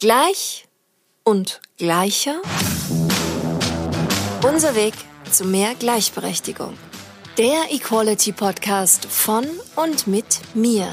Gleich und gleicher. Unser Weg zu mehr Gleichberechtigung. Der Equality Podcast von und mit mir.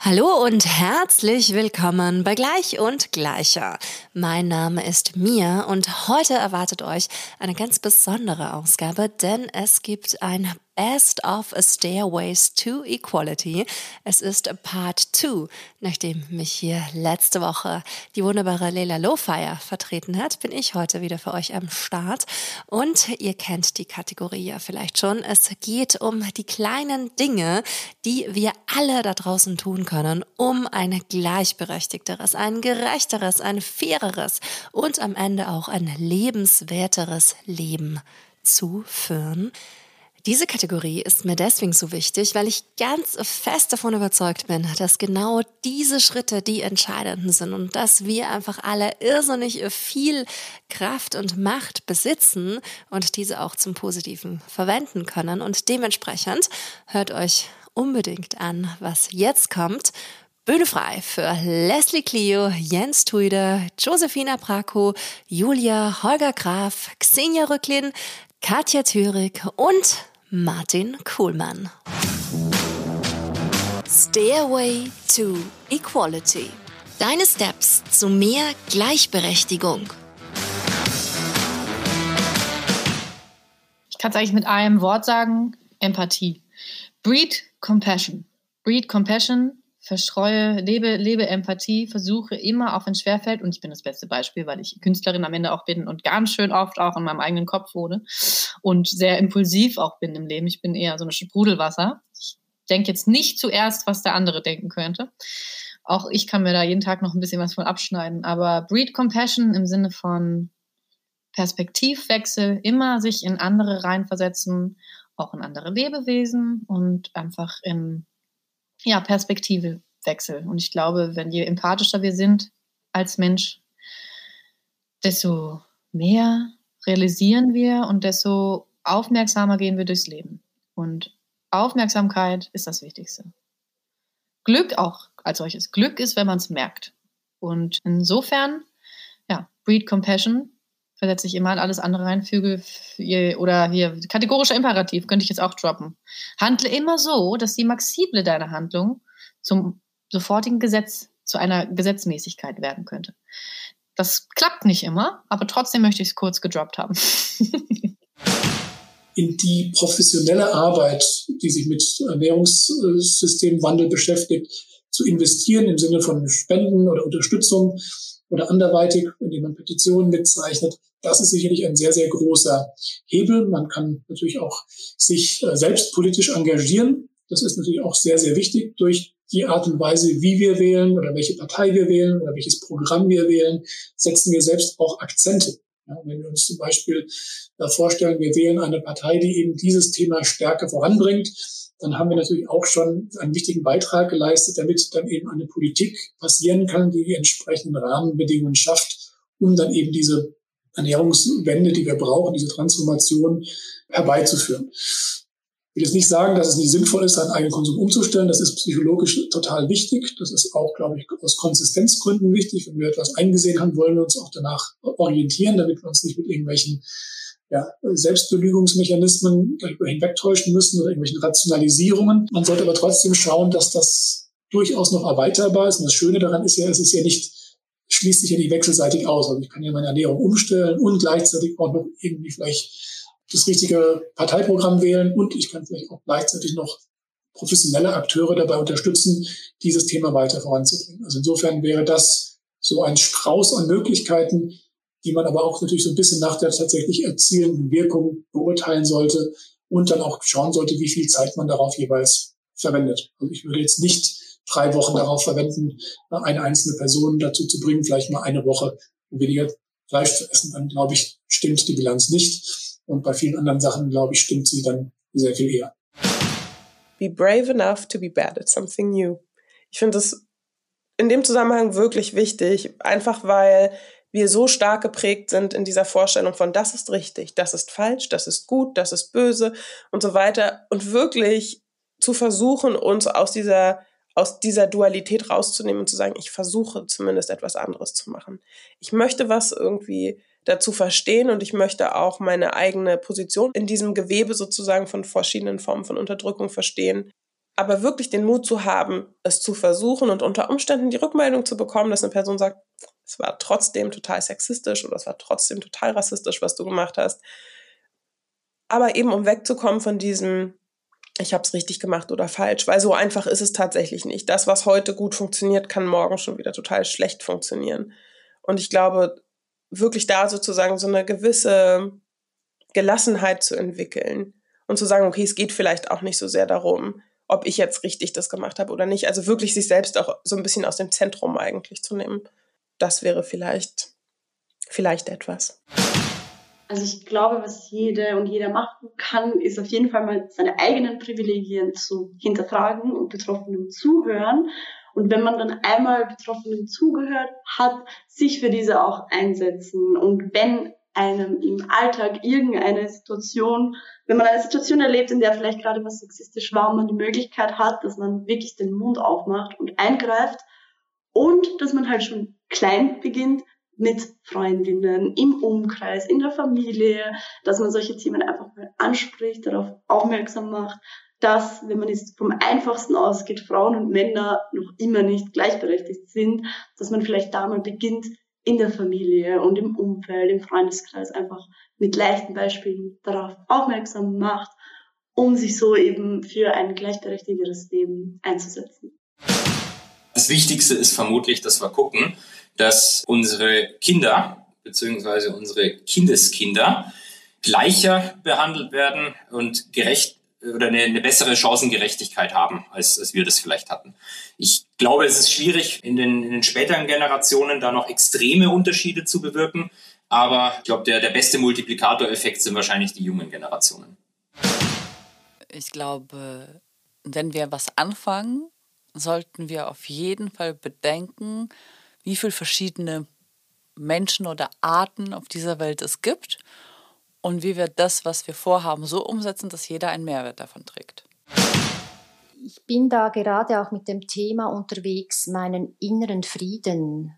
Hallo und herzlich willkommen bei Gleich und Gleicher. Mein Name ist Mia und heute erwartet euch eine ganz besondere Ausgabe, denn es gibt ein Best of Stairways to Equality. Es ist Part 2, nachdem mich hier letzte Woche die wunderbare Leila Lowfire vertreten hat, bin ich heute wieder für euch am Start. Und ihr kennt die Kategorie ja vielleicht schon. Es geht um die kleinen Dinge, die wir alle da draußen tun können, um ein gleichberechtigteres, ein gerechteres, ein faireres und am Ende auch ein lebenswerteres Leben zu führen. Diese Kategorie ist mir deswegen so wichtig, weil ich ganz fest davon überzeugt bin, dass genau diese Schritte die entscheidenden sind und dass wir einfach alle irrsinnig viel Kraft und Macht besitzen und diese auch zum Positiven verwenden können. Und dementsprechend hört euch unbedingt an, was jetzt kommt. Bühne frei für Leslie Clio, Jens Tuide, Josefina Prako, Julia, Holger Graf, Xenia Rücklin, Katja Thürig und Martin Kuhlmann. Stairway to Equality. Deine Steps zu mehr Gleichberechtigung. Ich kann es eigentlich mit einem Wort sagen: Empathie. Breed Compassion. Breed Compassion verstreue, lebe, lebe Empathie, versuche immer, auch wenn es schwerfällt, und ich bin das beste Beispiel, weil ich Künstlerin am Ende auch bin und ganz schön oft auch in meinem eigenen Kopf wurde und sehr impulsiv auch bin im Leben. Ich bin eher so ein Sprudelwasser. Ich denke jetzt nicht zuerst, was der andere denken könnte. Auch ich kann mir da jeden Tag noch ein bisschen was von abschneiden. Aber Breed Compassion im Sinne von Perspektivwechsel, immer sich in andere reinversetzen, auch in andere Lebewesen und einfach in ja, Perspektivewechsel. Und ich glaube, wenn je empathischer wir sind als Mensch, desto mehr realisieren wir und desto aufmerksamer gehen wir durchs Leben. Und Aufmerksamkeit ist das Wichtigste. Glück auch als solches. Glück ist, wenn man es merkt. Und insofern, ja, Breed Compassion, versetze ich immer in alles andere rein, füge oder hier kategorischer Imperativ könnte ich jetzt auch droppen. Handle immer so, dass die Maxible deiner Handlung zum sofortigen Gesetz, zu einer Gesetzmäßigkeit werden könnte. Das klappt nicht immer, aber trotzdem möchte ich es kurz gedroppt haben. in die professionelle Arbeit, die sich mit Ernährungssystemwandel beschäftigt, zu investieren im Sinne von Spenden oder Unterstützung oder anderweitig, indem man Petitionen mitzeichnet, das ist sicherlich ein sehr, sehr großer Hebel. Man kann natürlich auch sich äh, selbst politisch engagieren. Das ist natürlich auch sehr, sehr wichtig durch die Art und Weise, wie wir wählen oder welche Partei wir wählen oder welches Programm wir wählen, setzen wir selbst auch Akzente. Ja, wenn wir uns zum Beispiel vorstellen, wir wählen eine Partei, die eben dieses Thema stärker voranbringt, dann haben wir natürlich auch schon einen wichtigen Beitrag geleistet, damit dann eben eine Politik passieren kann, die die entsprechenden Rahmenbedingungen schafft, um dann eben diese Ernährungswende, die wir brauchen, diese Transformation herbeizuführen. Ich will jetzt nicht sagen, dass es nicht sinnvoll ist, seinen eigenen Konsum umzustellen. Das ist psychologisch total wichtig. Das ist auch, glaube ich, aus Konsistenzgründen wichtig. Wenn wir etwas eingesehen haben, wollen wir uns auch danach orientieren, damit wir uns nicht mit irgendwelchen ja, Selbstbelügungsmechanismen hinwegtäuschen müssen oder irgendwelchen Rationalisierungen. Man sollte aber trotzdem schauen, dass das durchaus noch erweiterbar ist. Und das Schöne daran ist ja, es ist ja nicht schließt sich ja nicht wechselseitig aus. Also ich kann ja meine Ernährung umstellen und gleichzeitig auch noch irgendwie vielleicht das richtige Parteiprogramm wählen und ich kann vielleicht auch gleichzeitig noch professionelle Akteure dabei unterstützen, dieses Thema weiter voranzubringen. Also insofern wäre das so ein Strauß an Möglichkeiten, die man aber auch natürlich so ein bisschen nach der tatsächlich erzielenden Wirkung beurteilen sollte und dann auch schauen sollte, wie viel Zeit man darauf jeweils verwendet. Also ich würde jetzt nicht drei Wochen darauf verwenden, eine einzelne Person dazu zu bringen, vielleicht mal eine Woche weniger Fleisch zu essen, dann glaube ich, stimmt die Bilanz nicht. Und bei vielen anderen Sachen, glaube ich, stimmt sie dann sehr viel eher. Be brave enough to be bad at something new. Ich finde das in dem Zusammenhang wirklich wichtig, einfach weil wir so stark geprägt sind in dieser Vorstellung von, das ist richtig, das ist falsch, das ist gut, das ist böse und so weiter. Und wirklich zu versuchen, uns aus dieser aus dieser Dualität rauszunehmen und zu sagen, ich versuche zumindest etwas anderes zu machen. Ich möchte was irgendwie dazu verstehen und ich möchte auch meine eigene Position in diesem Gewebe sozusagen von verschiedenen Formen von Unterdrückung verstehen. Aber wirklich den Mut zu haben, es zu versuchen und unter Umständen die Rückmeldung zu bekommen, dass eine Person sagt, es war trotzdem total sexistisch oder es war trotzdem total rassistisch, was du gemacht hast. Aber eben um wegzukommen von diesem, ich habe es richtig gemacht oder falsch, weil so einfach ist es tatsächlich nicht. Das, was heute gut funktioniert, kann morgen schon wieder total schlecht funktionieren. Und ich glaube, wirklich da sozusagen so eine gewisse Gelassenheit zu entwickeln und zu sagen, okay, es geht vielleicht auch nicht so sehr darum, ob ich jetzt richtig das gemacht habe oder nicht. Also wirklich sich selbst auch so ein bisschen aus dem Zentrum eigentlich zu nehmen. Das wäre vielleicht, vielleicht etwas. Also ich glaube, was jede und jeder machen kann, ist auf jeden Fall mal seine eigenen Privilegien zu hinterfragen und Betroffenen zuhören. Und wenn man dann einmal Betroffenen zugehört hat, sich für diese auch einsetzen. Und wenn einem im Alltag irgendeine Situation, wenn man eine Situation erlebt, in der vielleicht gerade was sexistisch war und man die Möglichkeit hat, dass man wirklich den Mund aufmacht und eingreift und dass man halt schon klein beginnt, mit Freundinnen, im Umkreis, in der Familie, dass man solche Themen einfach mal anspricht, darauf aufmerksam macht, dass, wenn man jetzt vom einfachsten ausgeht, Frauen und Männer noch immer nicht gleichberechtigt sind, dass man vielleicht da mal beginnt, in der Familie und im Umfeld, im Freundeskreis einfach mit leichten Beispielen darauf aufmerksam macht, um sich so eben für ein gleichberechtigteres Leben einzusetzen. Das Wichtigste ist vermutlich, dass wir gucken, dass unsere Kinder bzw. unsere Kindeskinder gleicher behandelt werden und gerecht oder eine, eine bessere Chancengerechtigkeit haben, als, als wir das vielleicht hatten. Ich glaube, es ist schwierig, in den, in den späteren Generationen da noch extreme Unterschiede zu bewirken. Aber ich glaube, der, der beste Multiplikatoreffekt sind wahrscheinlich die jungen Generationen. Ich glaube, wenn wir was anfangen, sollten wir auf jeden Fall bedenken, wie viele verschiedene Menschen oder Arten auf dieser Welt es gibt und wie wir das, was wir vorhaben, so umsetzen, dass jeder einen Mehrwert davon trägt. Ich bin da gerade auch mit dem Thema unterwegs, meinen inneren Frieden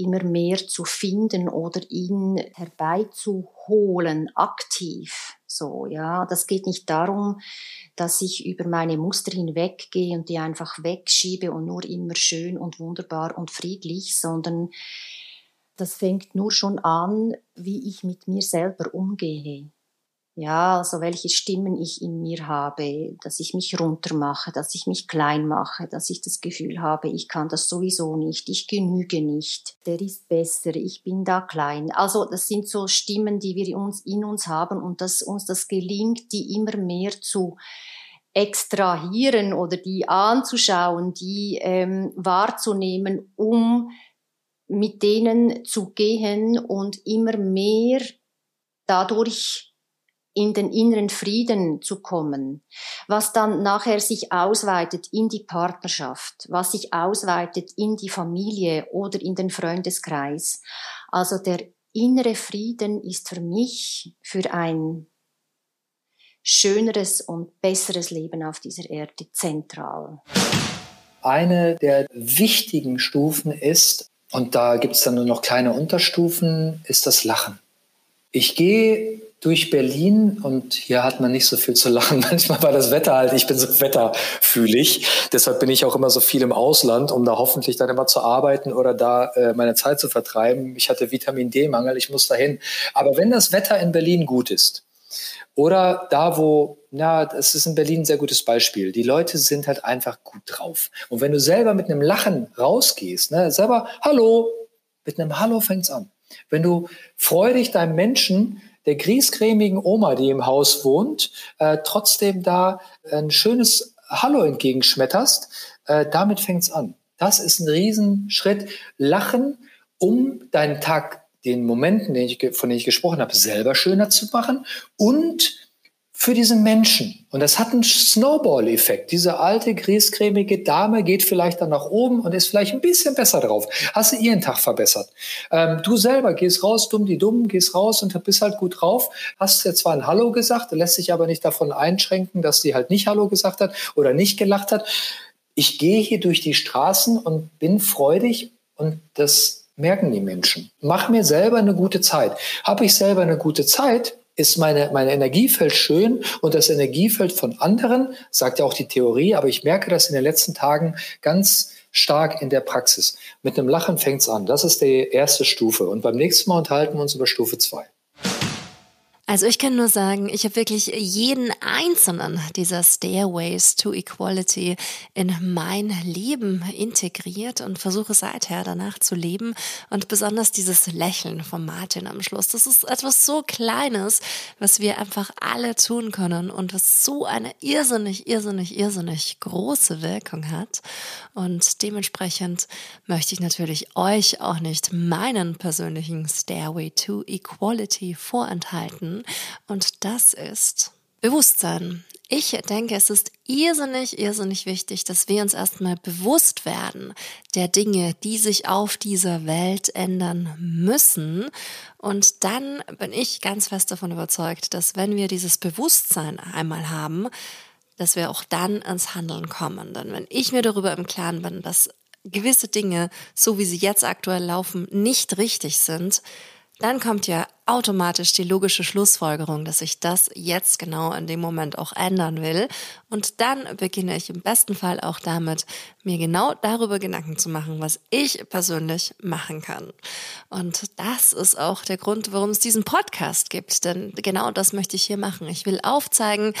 immer mehr zu finden oder ihn herbeizuholen, aktiv. So, ja, das geht nicht darum, dass ich über meine Muster hinweggehe und die einfach wegschiebe und nur immer schön und wunderbar und friedlich, sondern das fängt nur schon an, wie ich mit mir selber umgehe. Ja, also welche Stimmen ich in mir habe, dass ich mich runtermache, dass ich mich klein mache, dass ich das Gefühl habe, ich kann das sowieso nicht, ich genüge nicht, der ist besser, ich bin da klein. Also das sind so Stimmen, die wir uns in uns haben und dass uns das gelingt, die immer mehr zu extrahieren oder die anzuschauen, die ähm, wahrzunehmen, um mit denen zu gehen und immer mehr dadurch in den inneren Frieden zu kommen, was dann nachher sich ausweitet in die Partnerschaft, was sich ausweitet in die Familie oder in den Freundeskreis. Also der innere Frieden ist für mich für ein schöneres und besseres Leben auf dieser Erde zentral. Eine der wichtigen Stufen ist, und da gibt es dann nur noch kleine Unterstufen, ist das Lachen. Ich gehe durch Berlin und hier hat man nicht so viel zu lachen. Manchmal war das Wetter halt, ich bin so wetterfühlig. Deshalb bin ich auch immer so viel im Ausland, um da hoffentlich dann immer zu arbeiten oder da äh, meine Zeit zu vertreiben. Ich hatte Vitamin D-Mangel, ich muss dahin. Aber wenn das Wetter in Berlin gut ist oder da, wo, na, das ist in Berlin ein sehr gutes Beispiel. Die Leute sind halt einfach gut drauf. Und wenn du selber mit einem Lachen rausgehst, ne, selber Hallo, mit einem Hallo fängt's an. Wenn du freudig deinem Menschen der griesgrämigen Oma, die im Haus wohnt, äh, trotzdem da ein schönes Hallo entgegenschmetterst, äh, damit fängt's an. Das ist ein Riesenschritt. Lachen, um deinen Tag, den Momenten, den ich, von denen ich gesprochen habe, selber schöner zu machen und für diesen Menschen. Und das hat einen Snowball-Effekt. Diese alte, griescremige Dame geht vielleicht dann nach oben und ist vielleicht ein bisschen besser drauf. Hast du ihren Tag verbessert. Ähm, du selber gehst raus, dumm die Dummen, gehst raus und bist halt gut drauf. Hast dir zwar ein Hallo gesagt, lässt sich aber nicht davon einschränken, dass die halt nicht Hallo gesagt hat oder nicht gelacht hat Ich gehe hier durch die Straßen und bin freudig und das merken die Menschen. Mach mir selber eine gute Zeit. Habe ich selber eine gute Zeit, ist meine, mein Energiefeld schön und das Energiefeld von anderen, sagt ja auch die Theorie, aber ich merke das in den letzten Tagen ganz stark in der Praxis. Mit einem Lachen fängt's an. Das ist die erste Stufe. Und beim nächsten Mal unterhalten wir uns über Stufe zwei. Also ich kann nur sagen, ich habe wirklich jeden einzelnen dieser Stairways to Equality in mein Leben integriert und versuche seither danach zu leben. Und besonders dieses Lächeln von Martin am Schluss, das ist etwas so Kleines, was wir einfach alle tun können und was so eine irrsinnig, irrsinnig, irrsinnig große Wirkung hat. Und dementsprechend möchte ich natürlich euch auch nicht meinen persönlichen Stairway to Equality vorenthalten und das ist Bewusstsein. Ich denke, es ist irrsinnig, irrsinnig wichtig, dass wir uns erstmal bewusst werden der Dinge, die sich auf dieser Welt ändern müssen. Und dann bin ich ganz fest davon überzeugt, dass wenn wir dieses Bewusstsein einmal haben, dass wir auch dann ins Handeln kommen. Denn wenn ich mir darüber im Klaren bin, dass gewisse Dinge, so wie sie jetzt aktuell laufen, nicht richtig sind, dann kommt ja automatisch die logische Schlussfolgerung, dass ich das jetzt genau in dem Moment auch ändern will. Und dann beginne ich im besten Fall auch damit, mir genau darüber Gedanken zu machen, was ich persönlich machen kann. Und das ist auch der Grund, warum es diesen Podcast gibt. Denn genau das möchte ich hier machen. Ich will aufzeigen,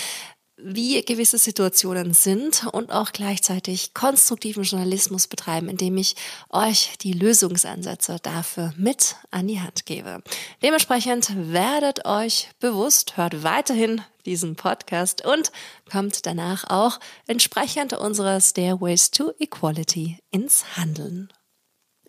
wie gewisse Situationen sind und auch gleichzeitig konstruktiven Journalismus betreiben, indem ich euch die Lösungsansätze dafür mit an die Hand gebe. Dementsprechend werdet euch bewusst, hört weiterhin diesen Podcast und kommt danach auch entsprechend unserer Stairways to Equality ins Handeln.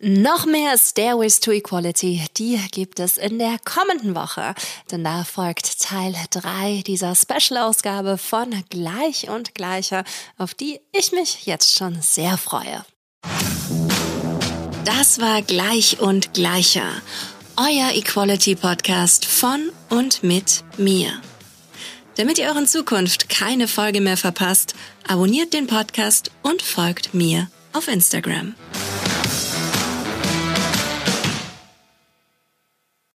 Noch mehr Stairways to Equality, die gibt es in der kommenden Woche, denn da folgt Teil 3 dieser Special-Ausgabe von Gleich und Gleicher, auf die ich mich jetzt schon sehr freue. Das war Gleich und Gleicher, euer Equality Podcast von und mit mir. Damit ihr euren Zukunft keine Folge mehr verpasst, abonniert den Podcast und folgt mir auf Instagram.